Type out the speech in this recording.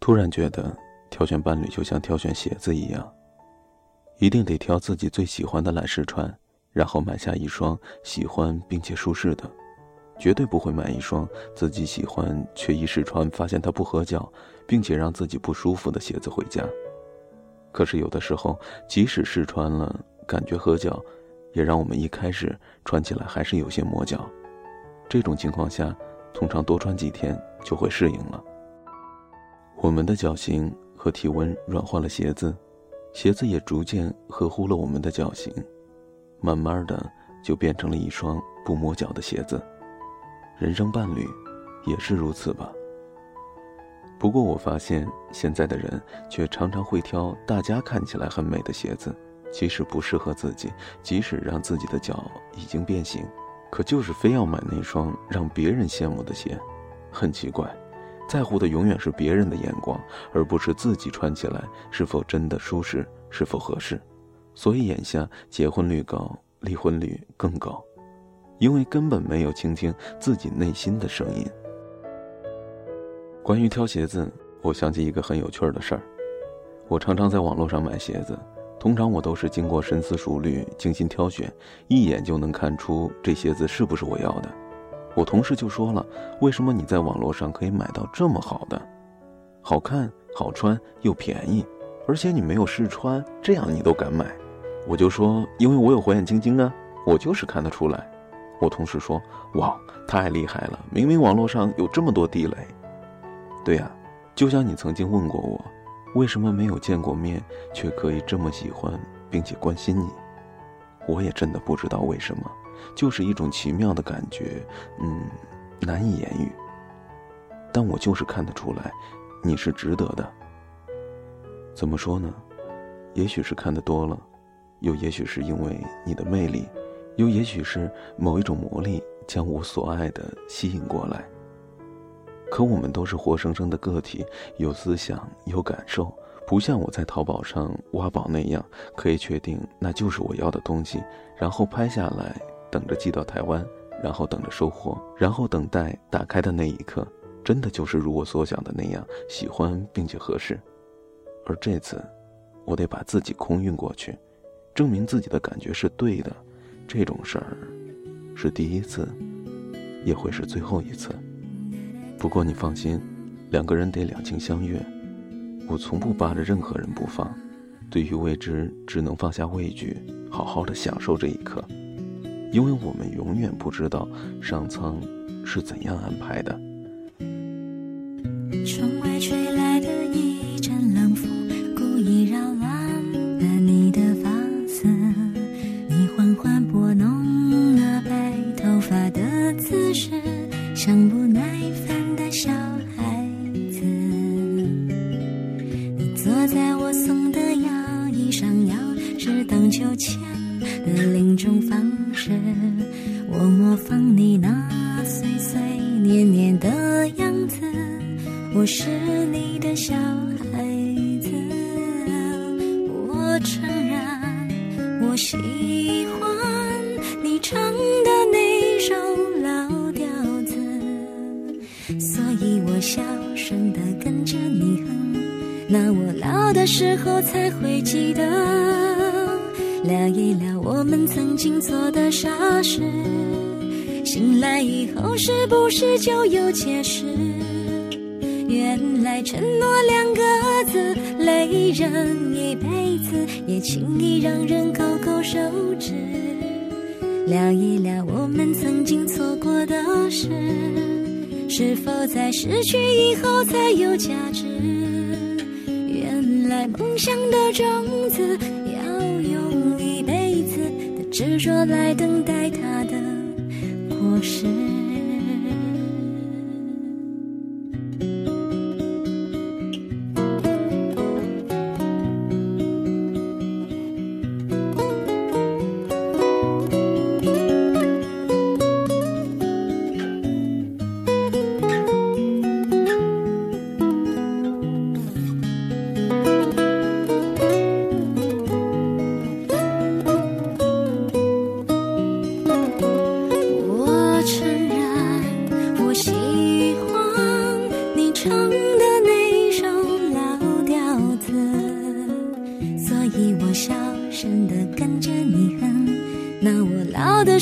突然觉得，挑选伴侣就像挑选鞋子一样，一定得挑自己最喜欢的来试穿，然后买下一双喜欢并且舒适的，绝对不会买一双自己喜欢却一试穿发现它不合脚，并且让自己不舒服的鞋子回家。可是有的时候，即使试穿了，感觉合脚，也让我们一开始穿起来还是有些磨脚。这种情况下，通常多穿几天就会适应了。我们的脚型和体温软化了鞋子，鞋子也逐渐合乎了我们的脚型，慢慢的就变成了一双不磨脚的鞋子。人生伴侣，也是如此吧。不过我发现现在的人却常常会挑大家看起来很美的鞋子，即使不适合自己，即使让自己的脚已经变形，可就是非要买那双让别人羡慕的鞋，很奇怪。在乎的永远是别人的眼光，而不是自己穿起来是否真的舒适，是否合适。所以眼下结婚率高，离婚率更高，因为根本没有倾听自己内心的声音。关于挑鞋子，我想起一个很有趣的事儿。我常常在网络上买鞋子，通常我都是经过深思熟虑、精心挑选，一眼就能看出这鞋子是不是我要的。我同事就说了：“为什么你在网络上可以买到这么好的，好看、好穿又便宜，而且你没有试穿，这样你都敢买？”我就说：“因为我有火眼金睛啊，我就是看得出来。”我同事说：“哇，太厉害了！明明网络上有这么多地雷。”对呀，就像你曾经问过我，为什么没有见过面却可以这么喜欢并且关心你？我也真的不知道为什么。就是一种奇妙的感觉，嗯，难以言喻。但我就是看得出来，你是值得的。怎么说呢？也许是看得多了，又也许是因为你的魅力，又也许是某一种魔力将我所爱的吸引过来。可我们都是活生生的个体，有思想，有感受，不像我在淘宝上挖宝那样，可以确定那就是我要的东西，然后拍下来。等着寄到台湾，然后等着收货，然后等待打开的那一刻，真的就是如我所想的那样喜欢并且合适。而这次，我得把自己空运过去，证明自己的感觉是对的。这种事儿，是第一次，也会是最后一次。不过你放心，两个人得两情相悦。我从不扒着任何人不放，对于未知，只能放下畏惧，好好的享受这一刻。因为我们永远不知道上苍是怎样安排的。窗外吹来的一的另一种方式。我模仿你那碎碎念念的样子，我是你的小孩子。我承认我喜欢你唱的那首老调子，所以我小声的跟着你哼，那我老的时候才会记得。聊一聊我们曾经做的傻事，醒来以后是不是就有解释？原来承诺两个字累人一辈子，也轻易让人勾勾手指。聊一聊我们曾经错过的事，是否在失去以后才有价值？原来梦想的种子。执着来等待它的果实。